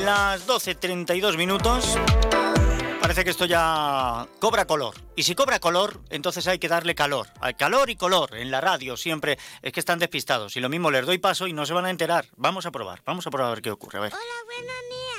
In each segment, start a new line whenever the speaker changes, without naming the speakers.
Las 12.32 minutos. Parece que esto ya cobra color. Y si cobra color, entonces hay que darle calor. Hay calor y color en la radio siempre. Es que están despistados. Y lo mismo les doy paso y no se van a enterar. Vamos a probar. Vamos a probar a ver qué ocurre. A ver.
Hola, buenos días.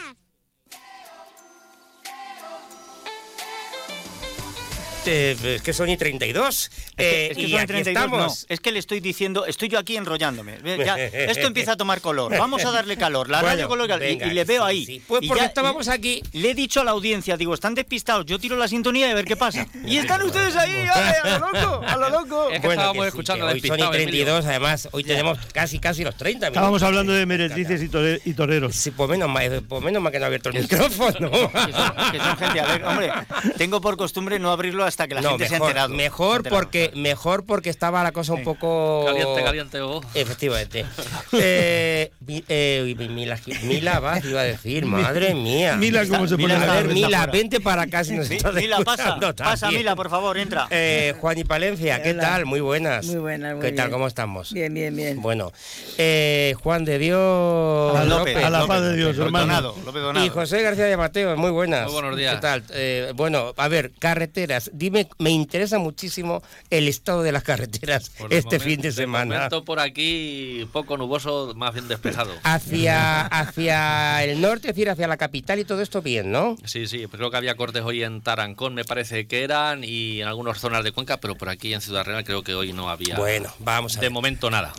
Eh, es que son y 32. Eh,
Es que
y
son
aquí
32, no.
estamos.
Es que le estoy diciendo, estoy yo aquí enrollándome. Ya, esto empieza a tomar color. Vamos a darle calor. La radio
Bueno,
color y-
venga,
y, le veo
sí,
ahí.
sí. Pues
Y
porque
ya-
estábamos aquí.
Le he dicho a la audiencia, digo, están despistados. Yo tiro la sintonía y a ver qué pasa. Y están ustedes ahí, ¡ale, a lo loco, a lo loco.
Es que estábamos escuchando
que hoy son y
despistado,
32, además, hoy tenemos casi casi los 30 minutos.
Estábamos hablando de meretrices y, tore- y toreros.
Sí, pues menos mal, pues menos mal que no ha abierto el micrófono.
Que son, que son gente alegre. Hombre, tengo por costumbre no abrirlo hasta que la
no,
gente se ha
mejor,
enterado. Se ha
mejor
enterado.
porque mejor porque estaba la cosa un poco
Caliente, caliente, oh.
Efectivamente. eh, eh, Mila, Mila Vaz iba a decir, madre mía.
Mila, ¿cómo se
Mila
pone
A ver, Mila,
fuera.
vente para acá si nos estás
Mila, pasa, pasa. Mila, por favor, entra.
Eh, Juan y Palencia, ¿qué
Hola.
tal? Muy buenas.
Muy buenas, muy
¿Qué tal? ¿Cómo estamos?
Bien, bien, bien.
Bueno, eh, Juan de Dios
A
López.
a la
López,
paz de Dios,
López
hermano.
Donado, López Donado.
Y José García de Mateo, muy buenas.
Muy buenos días.
¿Qué tal? Eh, bueno, a ver, carreteras. Dime, me interesa muchísimo el estado de las carreteras
Por
este fin de semana.
momento por aquí poco nuboso, más bien despejado.
Hacia, hacia el norte, es decir, hacia la capital y todo esto bien, ¿no?
Sí, sí, creo que había cortes hoy en Tarancón, me parece que eran, y en algunas zonas de Cuenca, pero por aquí en Ciudad Real creo que hoy no había.
Bueno, vamos a
De
ver.
momento nada.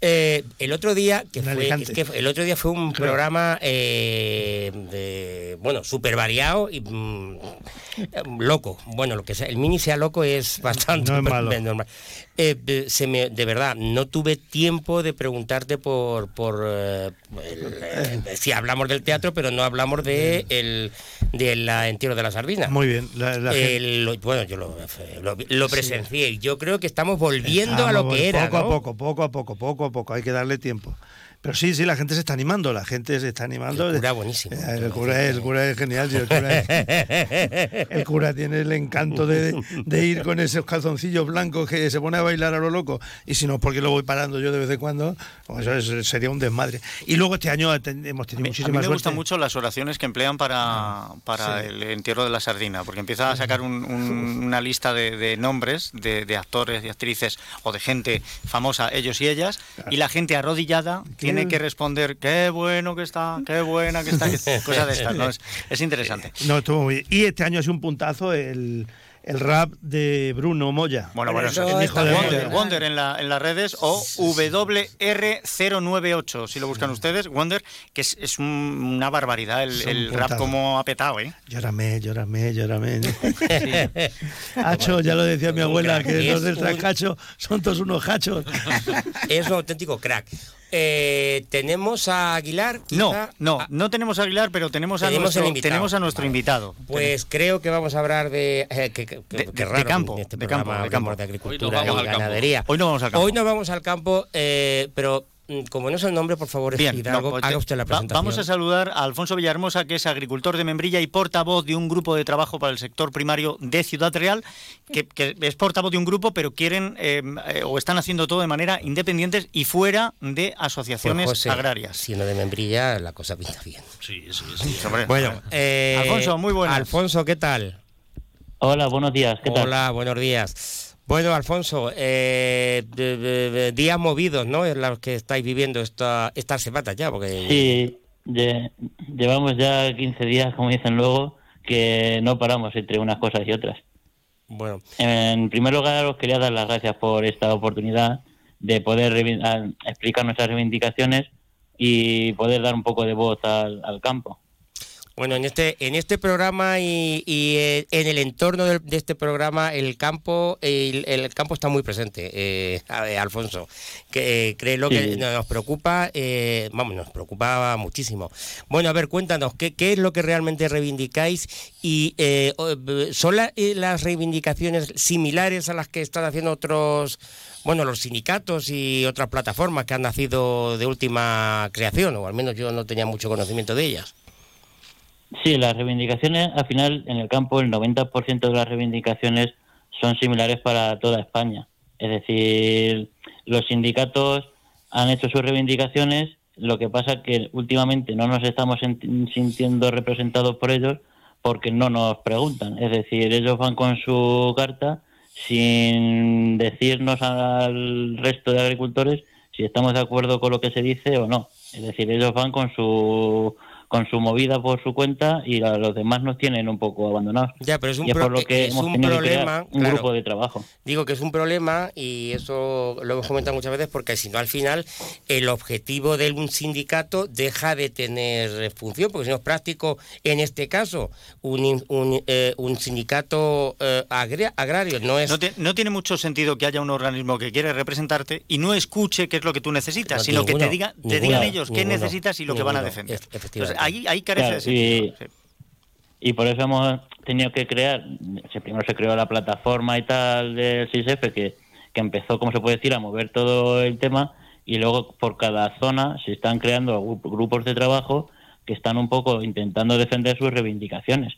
Eh, el otro día que fue, que el otro día fue un programa eh, de, bueno súper variado y mm, eh, loco bueno lo que sea el mini sea loco es bastante
No es malo.
normal. Eh, de- se me, de verdad no tuve tiempo de preguntarte por por eh, el- eh, si hablamos del teatro pero no hablamos de el de la entierro de la sardina
Muy bien. La,
lo- bueno, yo lo, lo, lo presencié y yo creo que estamos volviendo a lo que era.
Poco
¿no?
a poco, poco a poco, poco a poco. Hay que darle tiempo. Pero sí, sí, la gente se está animando. La gente se está animando.
El cura buenísimo.
Eh, El cura es, el cura es genial. sí, el, cura es- el cura tiene el encanto de, de ir con esos calzoncillos blancos que se pone a bailar a lo loco. Y si no, es porque lo voy parando yo de vez en cuando, pues eso es- sería un desmadre. Y luego este año hemos
A
tenido
mí, a mí me
suerte.
gustan mucho las oraciones que emplean para, para
Sí.
el entierro de la sardina, porque empieza a sacar un- un- una lista de, de nombres de, de actores y actrices o de gente famosa, ellos y ellas, y la gente arrodillada tiene que responder, qué bueno que está, qué buena que está, cosas de estas, ¿no? Es, es interesante.
No, estuvo muy bien. Y este año sido un puntazo el, el rap de Bruno Moya.
Bueno, bueno,
Eso
es
está muy
Wonder. Wonder en, la, en las redes o WR098, si lo buscan ustedes, Wonder, que es, es un- una barbaridad el,
Es un
el rap como ha petado, ¿eh?
Llórame, llórame, llórame. Hacho, ya lo decía mi abuela, que
Es
los del trascacho son todos unos hachos.
Es un auténtico crack. Eh, tenemos a Aguilar.
No,
quizá.
no,
Ah,
no tenemos a Aguilar, pero tenemos a,
Tenemos
nuestro,
el invitado.
tenemos a nuestro
Vale.
invitado.
Pues creo que vamos a hablar de. eh, que, que-
De-
que
de-
raro
de campo,
este
de campo, de campo.
de
Hoy
agricultura
nos vamos
y
al campo.
ganadería.
Hoy no vamos al campo.
Hoy nos vamos al campo, eh, pero como no es el nombre, por favor,
Bien,
Hidalgo,
no, pues
haga
te-
usted la presentación.
vamos a saludar a Alfonso Villahermosa, que es agricultor de Membrilla y portavoz de un grupo de trabajo para el sector primario de Ciudad Real, que, que es portavoz de un grupo, pero quieren eh, eh, o están haciendo todo de manera independientes y fuera de
Pues,
asociaciones
José,
agrarias.
Siendo de membrilla, la cosa pinta bien.
Sí, sí, sí.
Bueno, eh,
Alfonso, muy buenas.
Alfonso, ¿qué tal?
Hola, buenos días. ¿Qué tal?
Hola, buenos días. Bueno, Alfonso, eh, de- de- de- días movidos, ¿no? En los que estáis viviendo esta, estas semanas ya, porque
Sí, lle- llevamos ya 15 días, como dicen luego, que no paramos entre unas cosas y otras.
bueno,
En primer lugar, os quería dar las gracias por esta oportunidad de poder explicar nuestras reivindicaciones y poder dar un poco de voz al, al campo.
Bueno, en este en este programa y, y, eh, en el entorno del- de, este programa el campo el, el campo está muy presente, eh, a ver, Alfonso. Que eh, créelo que
Sí.
nos preocupa, eh, vamos, nos preocupa muchísimo. Bueno, a ver, cuéntanos qué, qué es lo que realmente reivindicáis y eh, son la- las reivindicaciones similares a las que están haciendo otros bueno, los sindicatos y otras plataformas que han nacido de última creación, o al menos yo no tenía mucho conocimiento de ellas.
Sí, las reivindicaciones, al final, en el campo, el 90% de las reivindicaciones son similares para toda España. Es decir, los sindicatos han hecho sus reivindicaciones, Lo que pasa que últimamente no nos estamos sintiendo representados por ellos porque no nos preguntan. Es decir, ellos van con su carta sin decirnos al resto de agricultores si estamos de acuerdo con lo que se dice o no. Es decir, ellos van con su con su movida por su cuenta y a los demás nos tienen un poco abandonados.
Ya, pero es un,
y es
pro-
por lo que
es
hemos
un
tenido que crear
problema.
un
claro.
grupo de trabajo.
Digo que es un problema y eso lo hemos comentado muchas veces porque si no al final el objetivo de un sindicato deja de tener función, porque si no es práctico en este caso un, in- un, eh, un sindicato eh, agra- agrario, no es...
No, te- no tiene mucho sentido que haya un organismo que quiere representarte y no escuche qué es lo que tú necesitas,
No,
sino que te, diga, te
ninguno,
digan ellos qué necesitas y lo que van a defender.
efectivamente.
Entonces, ahí, ahí carece
Claro,
de
y-
sí.
Y por eso hemos tenido que crear, primero se creó la plataforma y tal del 6F que, que empezó, como se puede decir, a mover todo el tema y luego por cada zona se están creando gru- grupos de trabajo que están un poco intentando defender sus reivindicaciones,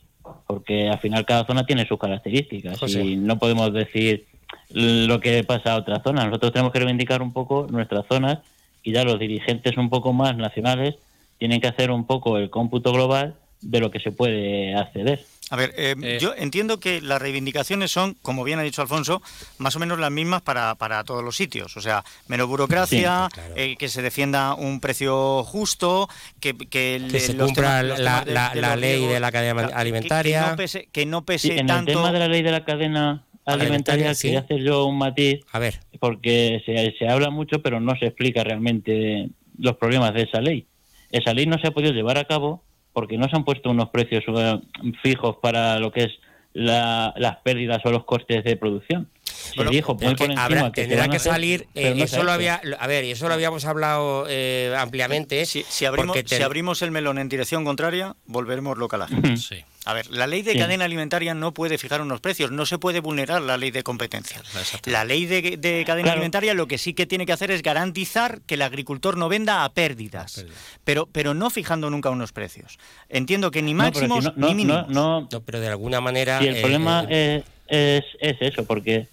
porque al final cada zona tiene sus características
José.
y no podemos decir lo que pasa a otra zona. Nosotros tenemos que reivindicar un poco nuestras zonas y ya los dirigentes un poco más nacionales tienen que hacer un poco el cómputo global de lo que se puede acceder.
A ver, eh,
Eh.
yo entiendo que las reivindicaciones son, como bien ha dicho Alfonso, más o menos las mismas para, para todos los sitios. O sea, menos burocracia,
Sí, claro.
eh, que se defienda un precio justo, que, que,
se
los
cumpla
temas-
la-
de-
la-
de
la
los
ley de la cadena
que-
alimentaria.
Que, no pese, que no
Sí,
pese
en
tanto.
el tema de la ley de la cadena alimentaria,
Alimentaria, sí.
quería hacer yo un matiz,
A ver,
porque se, se habla mucho, pero no se explica realmente los problemas de esa ley. Esa ley no se ha podido llevar a cabo porque no se han puesto unos precios eh, fijos para lo que es la- las pérdidas o los costes de producción.
Bueno,
dijo
habrá, tendrá que salir, eh,
no
eso lo había, a ver, y eso lo habíamos hablado eh, ampliamente.
Si, si abrimos,
porque ten-
si abrimos el melón en dirección contraria, volveremos loca la gente.
Sí.
A ver, la ley de
Sí.
cadena alimentaria no puede fijar unos precios, no se puede vulnerar la ley de competencia. La ley de, de cadena
Claro.
alimentaria lo que sí que tiene que hacer es garantizar que el agricultor no venda a pérdidas, pero, pero no fijando nunca unos precios. Entiendo que ni
No, pero si
máximos
no- no-
ni mínimos.
no- no-
No, pero de alguna manera...
Si el
eh,
problema
eh,
es, es eso, porque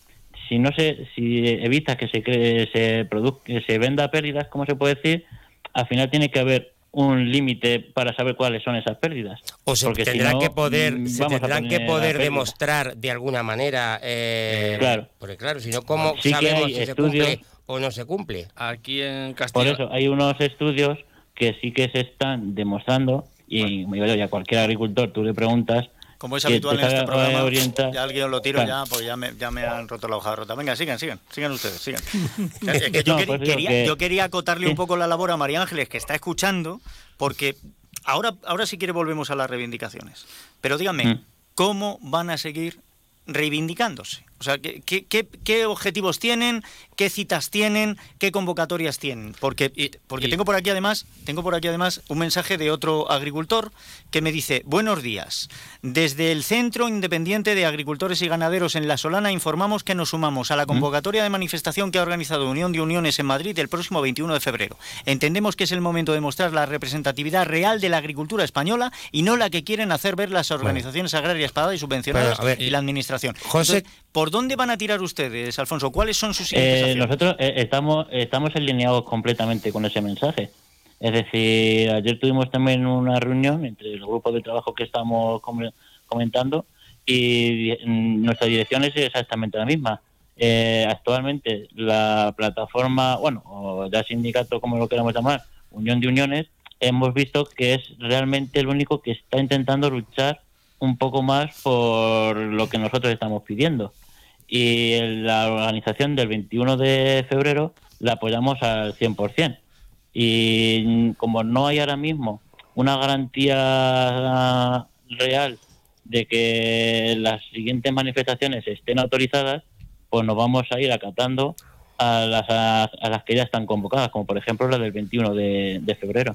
si no se, si evita que se cree, se produzca, se venda a pérdidas, como se puede decir, al final tiene que haber un límite para saber cuáles son esas pérdidas.
O se
Porque si
tendrán
no,
que poder,
mm,
se tendrán que poder demostrar de alguna manera. eh,
Claro.
Porque claro, si no, ¿cómo
Sí que
sabemos
hay
si se cumple o no se cumple?
Aquí en
Por
Castilla.
eso hay unos estudios que sí que se están demostrando, y y a cualquier agricultor tú le preguntas,
Como es habitual en este programa, ya alguien lo tiro,
Claro.
ya, pues ya me, ya me han roto la hoja rota. Venga, sigan, sigan, sigan ustedes, sigan. Es que yo,
No, pues
quería-
que-
yo quería acotarle un poco la labor a María Ángeles, que está escuchando, porque ahora, ahora si quiere volvemos a las reivindicaciones. Pero díganme,
Mm.
¿cómo van a seguir reivindicándose? O sea, ¿qué, qué, objetivos tienen? ¿Qué citas tienen? ¿Qué convocatorias tienen? Porque, porque
y-
tengo por aquí además, tengo por aquí además un mensaje de otro agricultor que me dice, buenos días. Desde el Centro Independiente de Agricultores y Ganaderos en La Solana informamos que nos sumamos a la convocatoria de manifestación que ha organizado Unión de Uniones en Madrid el próximo 21 de febrero. Entendemos que es el momento de mostrar la representatividad real de la agricultura española y no la que quieren hacer ver las organizaciones agrarias pagadas y subvencionadas
Pero, a ver,
y la administración.
José-
Entonces, ¿por dónde van a tirar ustedes, Alfonso? ¿Cuáles son sus
Eh, nosotros eh, estamos, estamos alineados completamente con ese mensaje. Es decir, ayer tuvimos también una reunión entre el grupo de trabajo que estamos com- comentando y nuestra dirección es exactamente la misma. Eh, actualmente la plataforma, bueno, o ya sindicato como lo queramos llamar, Unión de Uniones, hemos visto que es realmente el único que está intentando luchar un poco más por lo que nosotros estamos pidiendo y la organización del 21 de febrero la apoyamos al 100%. Y como no hay ahora mismo una garantía real de que las siguientes manifestaciones estén autorizadas, pues nos vamos a ir acatando a las, a, las que ya están convocadas, como por ejemplo la del 21 de, de febrero.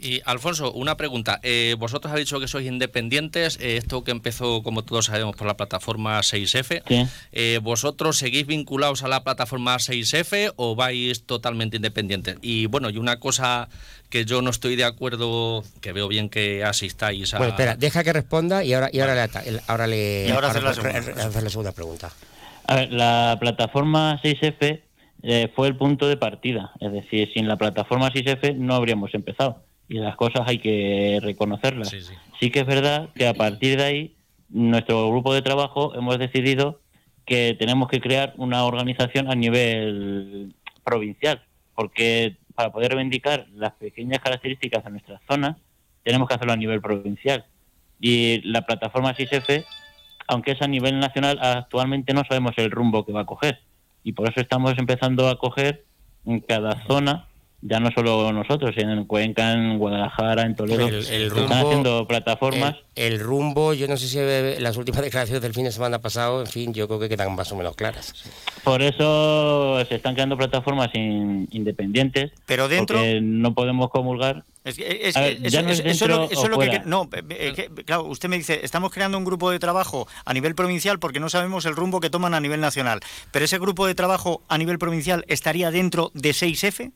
Y Alfonso, una pregunta. Eh, vosotros habéis dicho que sois independientes. eh, esto que empezó, como todos sabemos, por la plataforma 6F.
Sí.
Eh, ¿Vosotros seguís vinculados a la plataforma 6F o vais totalmente independientes? Y bueno, y una cosa que yo no estoy de acuerdo, que veo bien que asistáis a...
Bueno, espera, deja que responda y ahora, y ahora, le, ahora le
Y ahora hacer la segunda.
hacer la segunda pregunta.
A ver, la plataforma 6F eh, fue el punto de partida. Es decir, sin la plataforma SISF no habríamos empezado. Y las cosas hay que reconocerlas. sí que es verdad que a partir de ahí, nuestro grupo de trabajo hemos decidido que tenemos que crear una organización a nivel provincial, porque para poder reivindicar las pequeñas características de nuestra zona, tenemos que hacerlo a nivel provincial. Y la plataforma SISF, aunque es a nivel nacional, actualmente no sabemos el rumbo que va a coger. Y por eso estamos empezando a coger en cada zona ya no solo nosotros, en Cuenca, en Guadalajara, en Toledo, el, rumbo, están haciendo plataformas.
El, rumbo, yo no sé si las últimas declaraciones del fin de semana pasado, en fin, yo creo que quedan más o menos claras.
Por eso se están creando plataformas independientes,
pero dentro
porque no podemos comulgar.
Es, eso, es lo, que no, claro, usted me dice, estamos creando un grupo de trabajo a nivel provincial porque no sabemos el rumbo que toman a nivel nacional. Pero ese grupo de trabajo a nivel provincial estaría dentro de 6F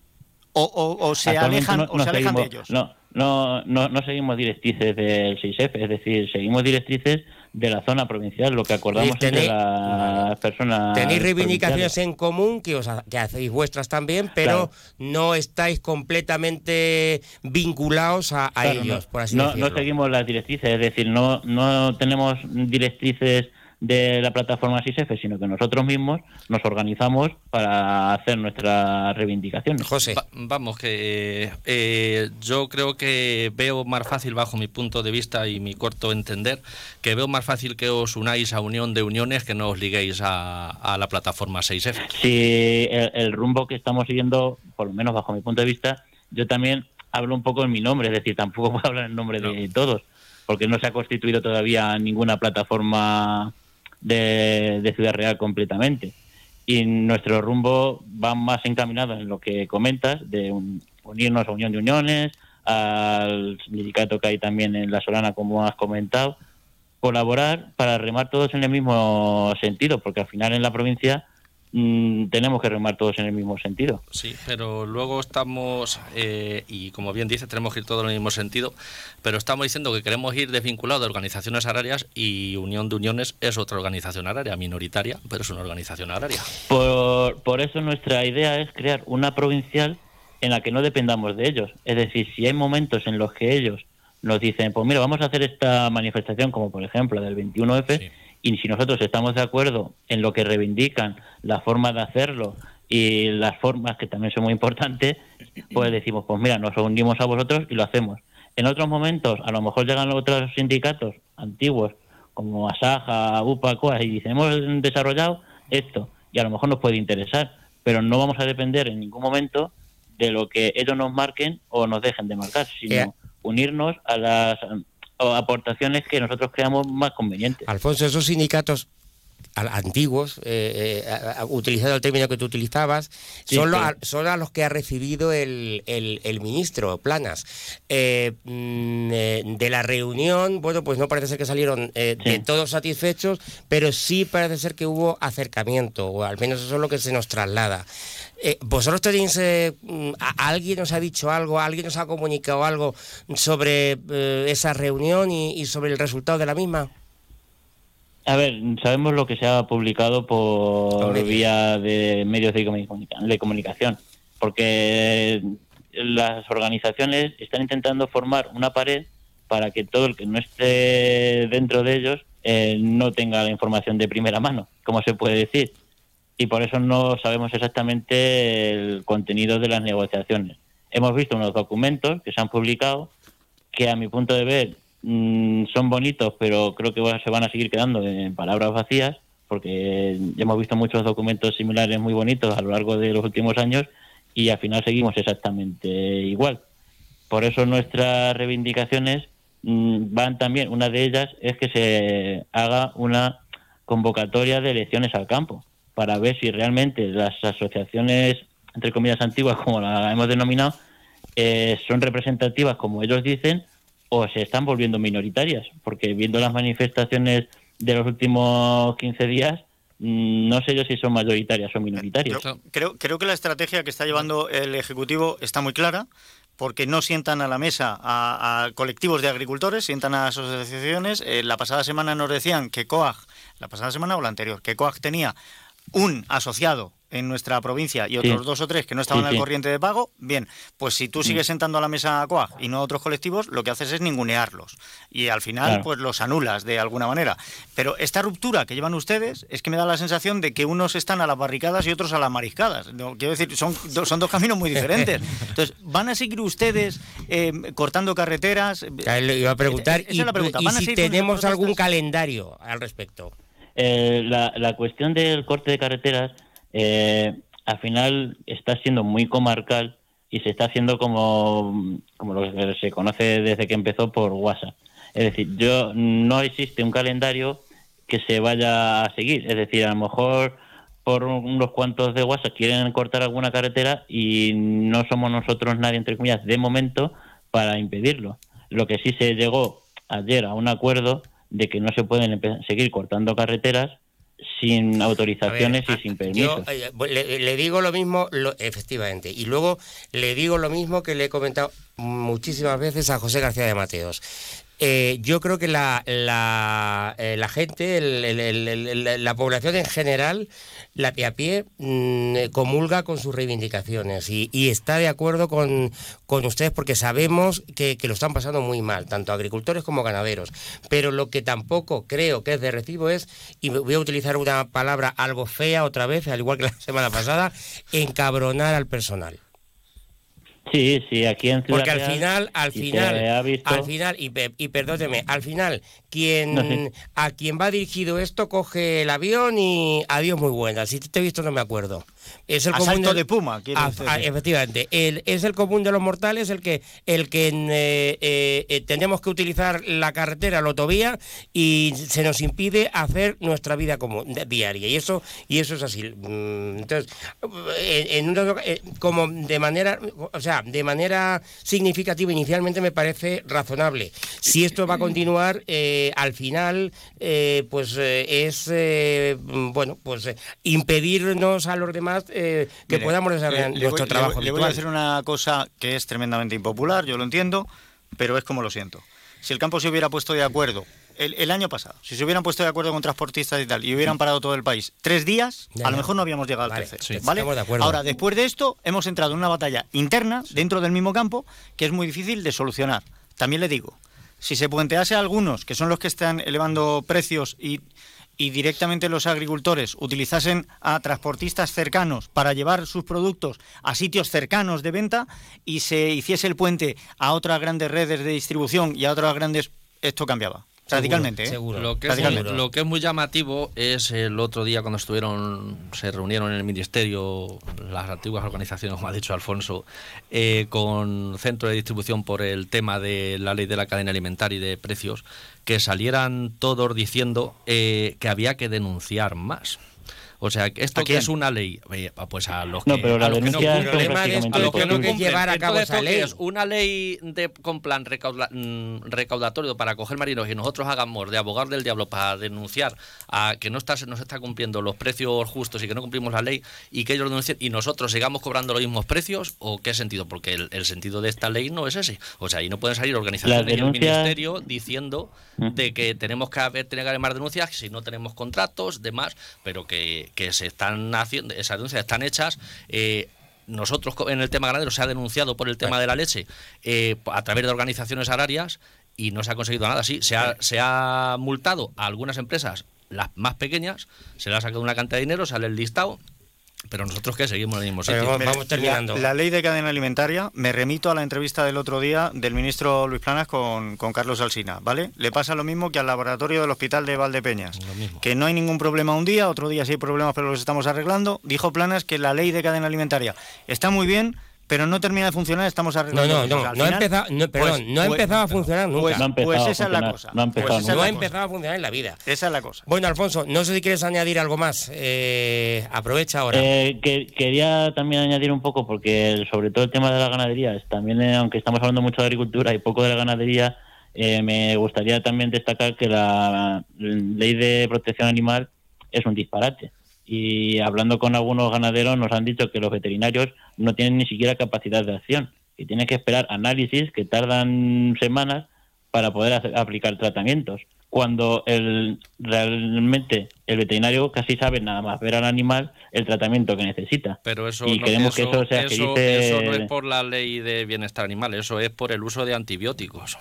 o, se alejan, o se alejan de ellos?
No, no, no, no seguimos directrices del 6F, es decir, seguimos directrices de la zona provincial, lo que acordamos entre las personas.
Tenéis reivindicaciones en común que, os, que hacéis vuestras también, pero no estáis completamente vinculados a, ellos, por así
decirlo. No seguimos las directrices, es decir, no, no tenemos directrices de la plataforma SISF, sino que nosotros mismos nos organizamos para hacer nuestras reivindicaciones.
José.
vamos, que eh, yo creo que veo más fácil, bajo mi punto de vista y mi corto entender, que veo más fácil que os unáis a Unión de Uniones que no os liguéis a, la plataforma 6F.
Sí, el, rumbo que estamos siguiendo, por lo menos bajo mi punto de vista, yo también hablo un poco en mi nombre, es decir, tampoco puedo hablar en nombre de todos, porque no se ha constituido todavía ninguna plataforma de, Ciudad Real completamente. Y nuestro rumbo va más encaminado en lo que comentas, de unirnos a Unión de Uniones, al sindicato que hay también en La Solana, como has comentado, colaborar para remar todos en el mismo sentido, porque al final en la provincia Mm, tenemos que remar todos en el mismo sentido.
Sí, pero luego estamos, eh, y como bien dice, tenemos que ir todos en el mismo sentido, pero estamos diciendo que queremos ir desvinculados de organizaciones agrarias y Unión de Uniones es otra organización agraria, minoritaria, pero es una organización agraria.
Por, por eso nuestra idea es crear una provincial en la que no dependamos de ellos. Es decir, si hay momentos en los que ellos nos dicen, pues mira, vamos a hacer esta manifestación, como por ejemplo la del 21F, y si nosotros estamos de acuerdo en lo que reivindican, la forma de hacerlo y las formas que también son muy importantes, pues decimos, pues mira, nos unimos a vosotros y lo hacemos. En otros momentos, a lo mejor llegan otros sindicatos antiguos, como Asaja, UPA, COA, y dicen, hemos desarrollado esto, y a lo mejor nos puede interesar, pero no vamos a depender en ningún momento de lo que ellos nos marquen o nos dejen de marcar, sino unirnos a las aportaciones que nosotros creamos más convenientes.
Alfonso, esos sindicatos antiguos, eh, eh utilizando el término que tú utilizabas, son, a los que ha recibido el, el, ministro Planas. Eh, mm, eh, de la reunión, bueno, pues no parece ser que salieron de todos satisfechos, pero sí parece ser que hubo acercamiento, o al menos eso es lo que se nos traslada. ¿Vosotros tenéis, mm, alguien nos ha dicho algo, alguien nos ha comunicado algo sobre esa reunión y sobre el resultado de la misma?
A ver, sabemos lo que se ha publicado por vía de medios de, comunicación, porque las organizaciones están intentando formar una pared para que todo el que no esté dentro de ellos eh, no tenga la información de primera mano, como se puede decir. Y por eso no sabemos exactamente el contenido de las negociaciones. Hemos visto unos documentos que se han publicado que a mi punto de ver Mm, son bonitos, pero creo que se van a seguir quedando en palabras vacías, porque ya hemos visto muchos documentos similares muy bonitos a lo largo de los últimos años y al final seguimos exactamente igual. Por eso nuestras reivindicaciones mm, van también, una de ellas es que se haga una convocatoria de elecciones al campo, para ver si realmente las asociaciones, entre comillas, antiguas, como la hemos denominado, eh, son representativas como ellos dicen o se están volviendo minoritarias, porque viendo las manifestaciones de los últimos 15 días, mm, no sé yo si son mayoritarias o minoritarias.
Creo, que la estrategia que está llevando el Ejecutivo está muy clara, porque no sientan a la mesa a, colectivos de agricultores, sientan a asociaciones. Eh, la pasada semana nos decían que COAG, la pasada semana o la anterior, que COAG tenía un asociado en nuestra provincia y otros dos o tres que no estaban al corriente de pago, bien, pues si tú mm. sigues sentando a la mesa a COAG y no a otros colectivos, lo que haces es ningunearlos. Y al final, pues los anulas de alguna manera. Pero esta ruptura que llevan ustedes es que me da la sensación de que unos están a las barricadas y otros a las mariscadas. No, quiero decir, son, son dos caminos muy diferentes. Entonces, ¿van a seguir ustedes eh, cortando carreteras?
Le iba a preguntar, y, si tenemos algún calendario al respecto.
Eh, la, la cuestión del corte de carreteras eh, al final está siendo muy comarcal y se está haciendo como, como lo que se conoce desde que empezó por WhatsApp. Es decir, yo no existe un calendario que se vaya a seguir. Es decir, a lo mejor por unos cuantos de WhatsApp quieren cortar alguna carretera y no somos nosotros nadie, entre comillas, de momento para impedirlo. Lo que sí se llegó ayer a un acuerdo de que no se pueden seguir cortando carreteras sin autorizaciones y sin permisos.
Eh, le, digo lo mismo, efectivamente, y luego le digo lo mismo que le he comentado muchísimas veces a José García de Mateos. Eh, yo creo que la, la, eh, gente, la población en general, la pie a pie, mm, comulga con sus reivindicaciones y, está de acuerdo con, ustedes porque sabemos que, lo están pasando muy mal, tanto agricultores como ganaderos. Pero lo que tampoco creo que es de recibo es, y voy a utilizar una palabra algo fea otra vez, al igual que la semana pasada, encabronar al personal.
Sí, sí, aquí en
Ciudad Porque al final, al final, al final, y, y perdóneme, al final, quien a quien va dirigido esto coge el avión y adiós muy buena. Si te he visto no me acuerdo.
Es el común de, Puma,
efectivamente. es el común de los mortales el que el que eh, eh, eh, tenemos que utilizar la carretera, la autovía y se nos impide hacer nuestra vida como diaria y eso y eso es así. Mm, entonces, en, como de manera, o sea, de manera significativa inicialmente me parece razonable. Si esto va a continuar, al final, pues es bueno, pues impedirnos a los demás eh, que podamos desarrollar nuestro trabajo.
Le, voy a hacer una cosa que es tremendamente impopular, yo lo entiendo, pero es como lo siento. Si el campo se hubiera puesto de acuerdo el, año pasado, si se hubieran puesto de acuerdo con transportistas y tal, y hubieran parado todo el país tres días, a lo mejor no habíamos llegado al 13. ¿vale? Ahora, después de esto, hemos entrado en una batalla interna dentro del mismo campo que es muy difícil de solucionar. También le digo, si se puentease a algunos, que son los que están elevando precios y y directamente los agricultores utilizasen a transportistas cercanos para llevar sus productos a sitios cercanos de venta y se hiciese el puente a otras grandes redes de distribución y a otras grandes, esto cambiaba. Radicalmente, ¿eh?
Lo, que Es, lo que es muy llamativo es el otro día cuando estuvieron, se reunieron en el ministerio las antiguas organizaciones, como ha dicho Alfonso, eh, con centro de distribución por el tema de la ley de la cadena alimentaria y de precios, que salieran todos diciendo eh, que había que denunciar más. O sea, esto que es una ley, pues a los que
no, pero la denuncia
no, a los que no que llevar a cabo esa ley. Es una ley de con plan mm, recaudatorio para coger marinos y nosotros hagamos de abogado del diablo para denunciar a que no está no se está cumpliendo los precios justos y que no cumplimos la ley y que ellos denuncien y nosotros sigamos cobrando los mismos precios o qué sentido porque el, sentido de esta ley no es ese. O sea, ahí no pueden salir organizaciones del ministerio diciendo mm. de que tenemos que haber tener que haber más denuncias si no tenemos contratos, demás, pero que que se están haciendo, esas denuncias están hechas. Eh, nosotros en el tema ganadero se ha denunciado por el tema de la leche eh, a través de organizaciones agrarias y no se ha conseguido nada. Sí, se ha, se ha multado a algunas empresas, las más pequeñas, se le ha sacado una cantidad de dinero, sale el listado pero nosotros qué seguimos en el mismo sitio.
Vamos, terminando.
La, ley de cadena alimentaria, me remito a la entrevista del otro día del ministro Luis Planas con, con Carlos Alsina, ¿vale? Le pasa lo mismo que al laboratorio del hospital de Valdepeñas, que no hay ningún problema un día, otro día sí hay problemas, pero los estamos arreglando. Dijo Planas que la ley de cadena alimentaria está muy bien, pero no termina de funcionar, estamos arreglando.
No, no, no, no, ha empezado, no, perdón, pues, no ha pues, empezado a funcionar nunca.
Pues,
no
pues esa es la cosa.
No ha empezado,
pues no ha empezado a funcionar en la vida.
Esa es la cosa.
Bueno, Alfonso, no sé si quieres añadir algo más. Eh, aprovecha ahora.
Eh, que, quería también añadir un poco, porque sobre todo el tema de la ganadería, también, eh, aunque estamos hablando mucho de agricultura y poco de la ganadería, eh, me gustaría también destacar que la ley de protección animal es un disparate y hablando con algunos ganaderos nos han dicho que los veterinarios no tienen ni siquiera capacidad de acción y tienen que esperar análisis que tardan semanas para poder aplicar tratamientos. cuando el, realmente el veterinario casi sabe nada más ver al animal el tratamiento que necesita.
Pero eso,
y
no,
queremos que eso sea que dice-
eso no es por la ley de bienestar animal, eso es por el uso de antibióticos.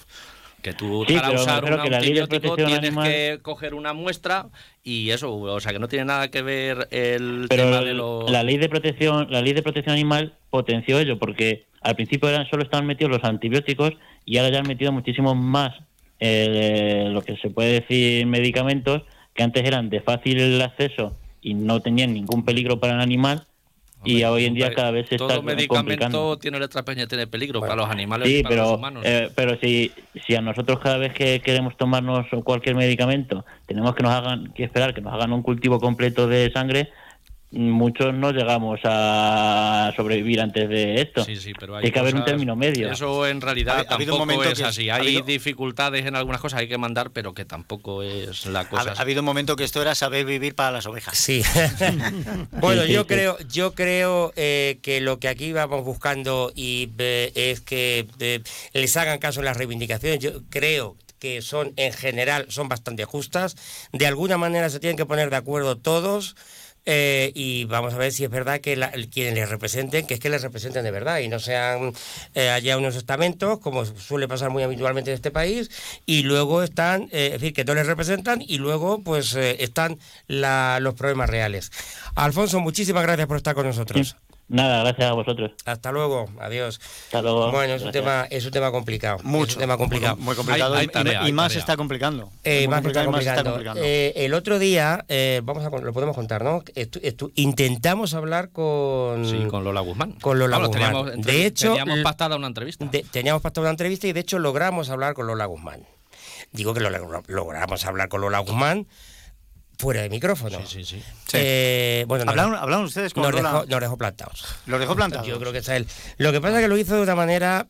Que tú
Sí,
para usar un antibiótico tienes
animal-
que coger una muestra y eso, o sea que no tiene nada que ver el
pero
tema de los...
la ley de protección la ley de protección animal potenció ello porque al principio eran solo estaban metidos los antibióticos y ahora ya han metido muchísimos más eh, lo que se puede decir medicamentos que antes eran de fácil acceso y no tenían ningún peligro para el animal y hoy en día cada vez se
Todo
está
medicamento
complicando.
tiene letra pequeña, tiene peligro para los animales y para los
pero,
humanos.
eh, pero si, si a nosotros cada vez que queremos tomarnos cualquier medicamento tenemos que nos hagan que esperar que nos hagan un cultivo completo de sangre, muchos no llegamos a sobrevivir antes de esto.
Sí, sí, pero hay
Tiene que haber un término medio.
Eso en realidad
Ha- ha habido un
tampoco
momento
es
que-
así.
ha
Hay
habido-
dificultades en algunas cosas, hay que mandar, pero que tampoco es la
Ha,
cosa.
ha habido un momento que esto era saber vivir para las ovejas.
Sí. bueno, yo creo, yo creo eh, que lo que aquí vamos buscando y eh, es que eh, les hagan caso en las reivindicaciones. Yo creo que son en general son bastante justas. De alguna manera se tienen que poner de acuerdo todos. Eh, y vamos a ver si es verdad que la- quienes les representen, que es que les representen de verdad y no sean eh, allá unos estamentos, como suele pasar muy habitualmente en este país, y luego están, eh, es decir, que no les representan y luego pues eh, están la- los problemas reales. Alfonso, muchísimas gracias por estar con nosotros.
Nada, gracias a vosotros.
Hasta luego, adiós.
Hasta luego.
Bueno, es un
Gracias.
tema, es un tema complicado.
Mucho.
Es un tema complicado.
Muy, muy complicado.
Hay- hay
y- y-
tarea,
y,
hay
más se está complicando.
Eh, más está
complicado y más se está
complicando.
complicando.
Eh, el otro día, eh, vamos a, lo podemos contar, ¿no? Estu- estu- intentamos hablar con,
Sí, con Lola Guzmán.
con Lola
Vamos,
Guzmán.
teníamos
De hecho,
teníamos pactada una entrevista.
de- teníamos pactado una entrevista y de hecho logramos hablar con Lola Guzmán. Digo que lo, lo- logramos hablar con Lola Guzmán fuera de micrófono.
Sí, sí, sí.
Sí.
Eh, bueno, nos-
¿Hablaron, hablaron ustedes con
nos, dejó, nos dejó plantados.
Los dejó plantados.
Yo creo que está él. Lo que pasa es que lo hizo de una manera.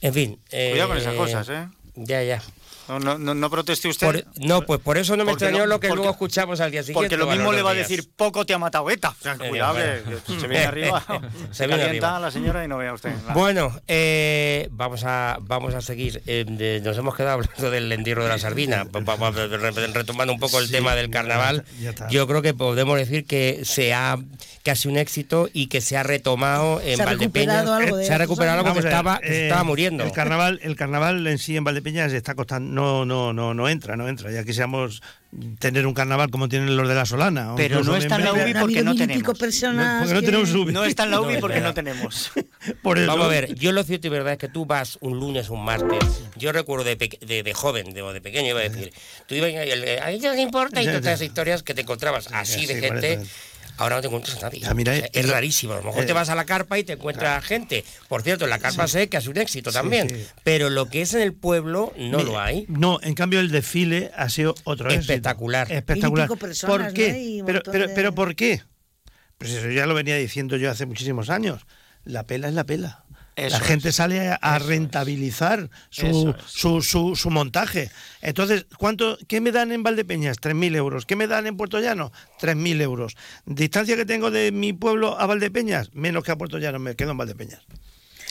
En fin.
Cuidado con esas
eh,
cosas, ¿eh?
Ya, ya.
No, no, no, no proteste usted.
Por- no, pues por eso no me extrañó
lo-
lo que
porque-
luego escuchamos al día siguiente.
porque lo
a
mismo le va a decir, poco te ha matado ETA. O sea,
Eh,
cuidado,
bueno.
que se viene arriba.
Se
Se
viene
calienta
arriba.
la señora y no vea usted.
Bueno, eh, vamos a vamos a seguir. Eh, de- nos hemos quedado hablando del entierro de la sardina. Retomando un poco el
Sí,
tema del carnaval,
ya está.
yo creo que podemos decir que se ha casi un éxito y que se ha retomado en
Se ha
Valdepeñas.
recuperado algo de
se ha recuperado algo que
a
estaba, que
eh,
estaba muriendo.
El carnaval, el carnaval en sí en Valdepeñas está costando, no, no, no, no entra, no entra. Ya quisiéramos tener un carnaval como tienen los de la Solana.
Pero no está en la UBI
Ha
porque no tenemos.
personas.
porque no
que-
tenemos UBI.
No está en la UBI
No,
porque no tenemos.
Por eso.
Vamos a ver, yo lo cierto y verdad es que tú vas un lunes, un martes. Yo recuerdo de, pe- de, de joven, de, de pequeño, iba a decir, tú ibas y el- a ellos les importa y todas esas historias que te encontrabas así
sí,
de gente. Ahora no te encuentras a nadie.
Ya, mira,
es,
eh,
es rarísimo. A lo mejor
eh,
te vas a la carpa y te encuentras gente. Por cierto, en la carpa sé que es un éxito también.
sí.
Pero lo que es en el pueblo no lo hay.
No, en cambio el desfile ha sido otro éxito.
Espectacular.
Espectacular.
Y pico personas,
¿Por qué?
¿no? Y un
pero, pero,
de-
pero ¿por qué? Pues eso ya lo venía diciendo yo hace muchísimos años. La pela es la pela.
Eso
la gente
es.
sale a, rentabilizar su,
es.
su, su, su montaje. Entonces, ¿cuánto, ¿qué me dan en Valdepeñas? 3.000 euros. ¿Qué me dan en Puerto Llano? 3.000 euros. Distancia que tengo de mi pueblo a Valdepeñas, menos que a Puerto Llano, me quedo en Valdepeñas.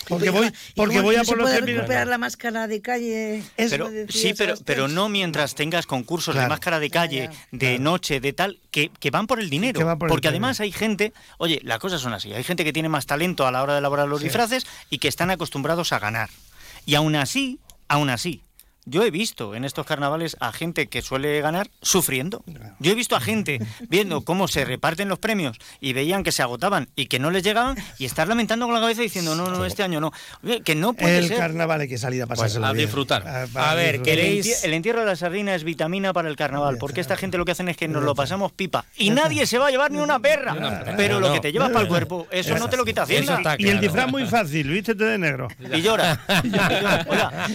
Porque voy,
¿Y
porque voy a por los
recuperar la máscara de calle.
Pero, sí, pero, pero no mientras tengas concursos
Claro.
de máscara de calle, de noche, de tal, que, que van por el dinero.
el
porque
dinero.
además hay gente, oye, las cosas son así, hay gente que tiene más talento a la hora de elaborar los disfraces y que están acostumbrados a ganar. Y aún así, aún así, yo he visto en estos carnavales a gente que suele ganar sufriendo. Yo he visto a gente viendo cómo se reparten los premios y veían que se agotaban y que no les llegaban y estar lamentando con la cabeza diciendo, no, no, este año no. Oye, Que no puede
El
ser.
carnaval hay que salir a pasárselo
a
bien.
disfrutar.
A ver, ¿queréis-
el entierro de la sardina es vitamina para el carnaval, porque esta gente lo que hacen es que nos lo pasamos pipa y nadie se va a llevar ni una perra. Pero lo que te llevas para el cuerpo, eso no te lo quita Hacienda.
Está
Y el
claro.
disfraz muy fácil, vístete de negro.
Y llora. Y llora. Oiga,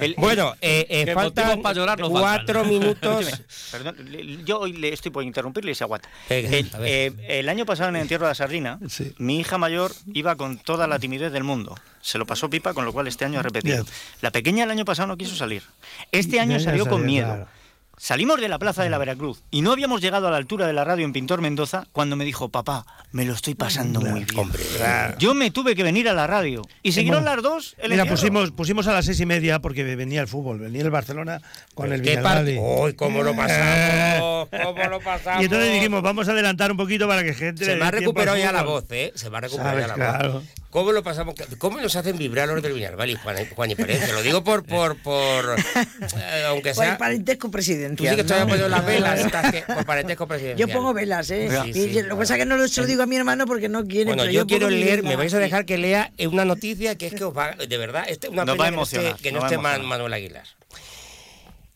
el-
Bueno, eh, eh,
Que
faltan
motivos para llorar no
cuatro
faltan.
minutos.
Perdón, yo hoy le estoy por interrumpirle y se aguanta. El,
ver.
eh, el año pasado en el entierro de la sardina,
Sí.
mi hija mayor iba con toda la timidez del mundo. Se lo pasó pipa, con lo cual este año ha repetido.
Bien.
La pequeña el año pasado no quiso salir. Este año salió con miedo.
claro.
Salimos de la plaza de la Veracruz y no habíamos llegado a la altura de la radio en Pintor Mendoza cuando me dijo, papá, me lo estoy pasando muy bien.
Hombre,
Yo me tuve que venir a la radio. Y siguieron las dos. el
Mira,
encierro.
pusimos, pusimos a las seis y media porque venía el fútbol, venía el Barcelona con el
¿Qué par-
Villarreal.
¡Uy, cómo lo pasamos! ¿Cómo lo pasamos?
Y entonces dijimos, vamos a adelantar un poquito para que gente.
Se me ha recuperado ya la voz, ¿eh? Se me ha recuperado ya la.
Claro.
voz. ¿Cómo lo pasamos? ¿Cómo nos hacen vibrar los del Villarreal y Juan, Juan y Pérez? Te lo digo por, por, por eh, aunque
Por el
sea...
parentesco
Tú
presidencial.
sí que todavía
¿no?
poniendo las velas, estas que- por parentesco presidencial.
Yo pongo velas, ¿eh?
Sí,
y
sí,
lo que pasa es que no se lo digo a mi hermano porque no quiere.
Bueno,
pero
yo
pongo
quiero leer, me vais a dejar que lea una noticia que es que os va, de verdad, este, una pena
va a
que no esté,
emocionar,
que no esté. Manuel Aguilar.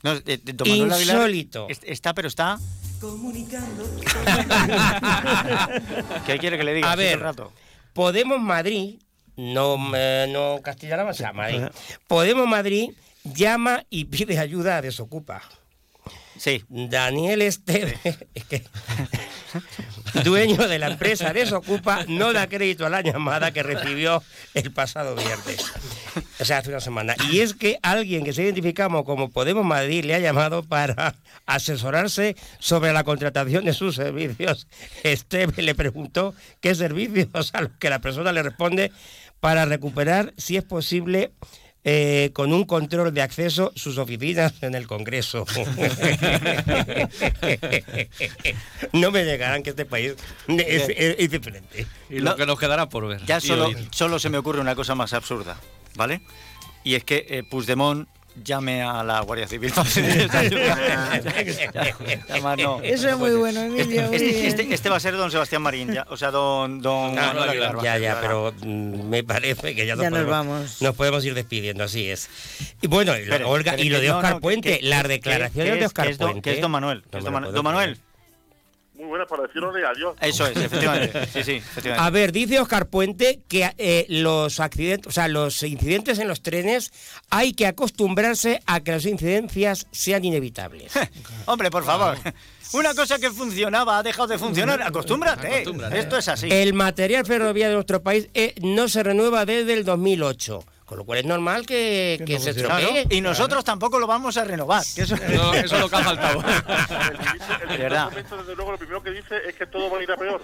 No, eh, eh, don Manuel Aguilar
Insólito.
est- Está, pero está. ¿Qué quiere que le diga?
A ver,
el rato?
Podemos Madrid, no, eh, no Castilla-La Mancha, Madrid. Podemos Madrid llama y pide ayuda a Desocupa.
Sí.
Daniel Esteve, que, dueño de la empresa Desocupa, no da crédito a la llamada que recibió el pasado viernes. O sea, hace una semana. Y es que alguien que se identificamos como Podemos Madrid le ha llamado para asesorarse sobre la contratación de sus servicios. Esteve le preguntó qué servicios, a los que la persona le responde para recuperar, si es posible, eh, con un control de acceso sus oficinas en el Congreso. no me llegarán que este país es, es- es diferente.
Y lo
No.
que nos quedará por ver.
Ya solo, solo se me ocurre una cosa más absurda, ¿vale? Y es que eh, Puigdemont llame a la Guardia Civil no.
Eso es muy bueno, Emilio. muy
Este, este- este va a ser don Sebastián Marín, ya, o sea, don, don va a
ya, ya, pero mm, me parece que ya nos,
Ya nos
podemos,
vamos.
nos podemos ir despidiendo, así es. Y bueno, y, lo-
Espere,
Olga,
espere,
y lo
que
de
no,
Oscar
no,
Puente,
que-
las
que-
declaraciones de Oscar
que es don-
Puente.
que es don Manuel,
No
don Manuel.
Muy buenas para decirlo de adiós.
Eso es, efectivamente. Sí, sí, efectivamente.
A ver, dice Oscar Puente que eh, los accidentes, o sea, los incidentes en los trenes hay que acostumbrarse a que las incidencias sean inevitables.
Hombre, por favor. Una cosa que funcionaba ha dejado de funcionar. Acostúmbrate.
Acostúmbrate.
Esto es así.
El material ferroviario de nuestro país eh, no se renueva desde el 2008, con lo cual es normal que,
Que
que
no
se estropee.
y nosotros tampoco lo vamos a renovar. que eso-
No, eso es lo que ha faltado.
El, ministro- el
De verdad.
ministro, desde luego, lo primero que dice es que todo va a ir a peor.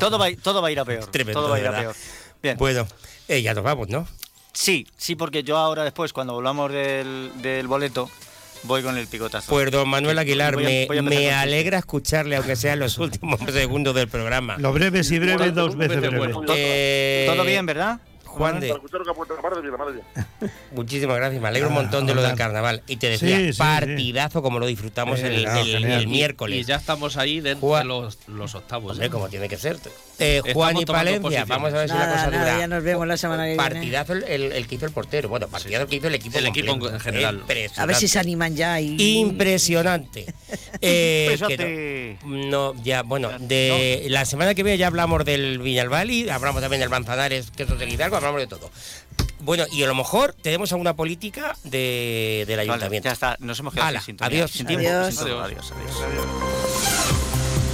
todo, va, a ir- todo va a ir a peor.
Tremendo,
todo va a ir a peor. Bien.
Bueno, eh, ya nos vamos, ¿no?
Sí, sí, porque yo ahora después, cuando volvamos del, del boleto, voy con el picotazo.
Pues don Manuel Aguilar,
Voy a-
me,
voy a empezar
me
con-
alegra escucharle, aunque sea en los últimos segundos del programa.
Lo breves y breves, dos veces breves.
Todo-
Eh,
¿Todo bien, verdad?
Juan de, muchísimas gracias, me alegro un montón de lo del carnaval. Y te decía,
Sí, sí,
partidazo como lo disfrutamos
Sí,
el, el- el miércoles.
Y ya estamos ahí dentro
Juan-
de los, los octavos.
Hombre,
¿eh?
como tiene que ser. Eh, Juan y Palencia, vamos a ver si la cosa
nada,
dura.
ya nos vemos la semana que viene.
Partidazo el, el- el que hizo el portero. Bueno, partidazo que hizo el equipo
El equipo en general.
A ver si se animan ya y.
Impresionante. Eh, que no, no, ya, bueno, de la semana que viene ya hablamos del Viñalbali, hablamos también del Manzanares, que es de Guitarco, hablamos de todo. Bueno, y a lo mejor tenemos alguna política de, del
Vale,
ayuntamiento.
ya está, nos hemos quedado sin sintonía.
adiós.
Sin tiempo,
Adiós.
sin todo. adiós. adiós.